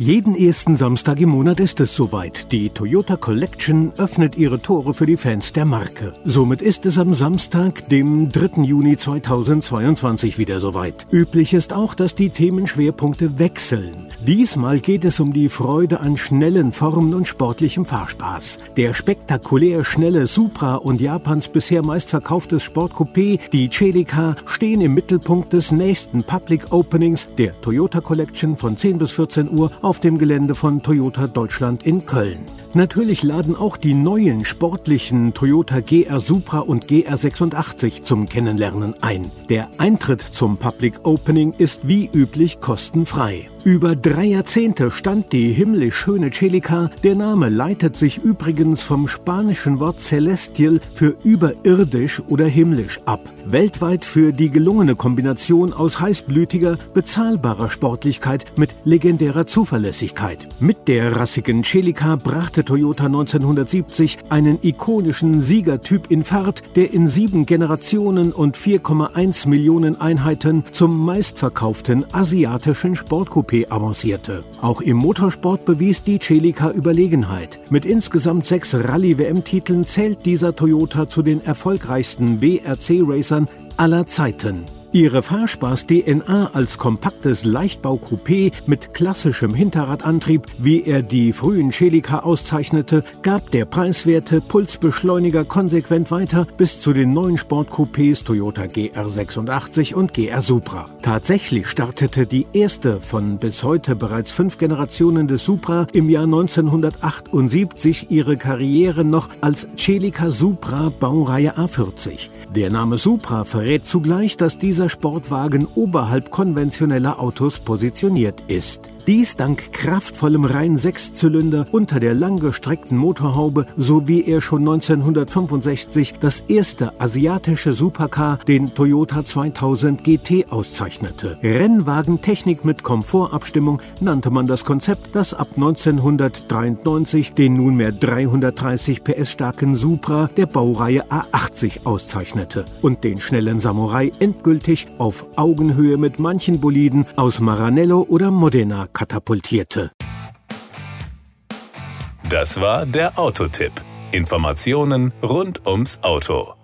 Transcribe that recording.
Jeden ersten Samstag im Monat ist es soweit. Die Toyota Collection öffnet ihre Tore für die Fans der Marke. Somit ist es am Samstag, dem 3. Juni 2022 wieder soweit. Üblich ist auch, dass die Themenschwerpunkte wechseln. Diesmal geht es um die Freude an schnellen Formen und sportlichem Fahrspaß. Der spektakulär schnelle Supra und Japans bisher meistverkauftes Sportcoupé, die Celica, stehen im Mittelpunkt des nächsten Public Openings der Toyota Collection von 10 bis 14 Uhr auf dem Gelände von Toyota Deutschland in Köln. Natürlich laden auch die neuen sportlichen Toyota GR Supra und GR86 zum Kennenlernen ein. Der Eintritt zum Public Opening ist wie üblich kostenfrei. Über drei Jahrzehnte stand die himmlisch schöne Celica. Der Name leitet sich übrigens vom spanischen Wort celestial für überirdisch oder himmlisch ab. Weltweit für die gelungene Kombination aus heißblütiger, bezahlbarer Sportlichkeit mit legendärer Zuverlässigkeit. Mit der rassigen Celica brachte Toyota 1970 einen ikonischen Siegertyp in Fahrt, der in sieben Generationen und 4,1 Millionen Einheiten zum meistverkauften asiatischen Sportcoupé avancierte. Auch im Motorsport bewies die Celica Überlegenheit. Mit insgesamt sechs Rallye-WM-Titeln zählt dieser Toyota zu den erfolgreichsten BRC-Racern aller Zeiten. Ihre Fahrspaß-DNA als kompaktes Leichtbau-Coupé mit klassischem Hinterradantrieb, wie er die frühen Celica auszeichnete, gab der preiswerte Pulsbeschleuniger konsequent weiter bis zu den neuen Sportcoupés Toyota GR86 und GR Supra. Tatsächlich startete die erste von bis heute bereits fünf Generationen des Supra im Jahr 1978 ihre Karriere noch als Celica Supra Baureihe A40. Der Name Supra verrät zugleich, dass dieser Sportwagen oberhalb konventioneller Autos positioniert ist. Dies dank kraftvollem rein Sechszylinder unter der langgestreckten Motorhaube, so wie er schon 1965 das erste asiatische Supercar, den Toyota 2000 GT, auszeichnete. Rennwagentechnik mit Komfortabstimmung nannte man das Konzept, das ab 1993 den nunmehr 330 PS starken Supra der Baureihe A80 auszeichnete und den schnellen Samurai endgültig auf Augenhöhe mit manchen Boliden aus Maranello oder Modena katapultierte. Das war der Autotipp. Informationen rund ums Auto.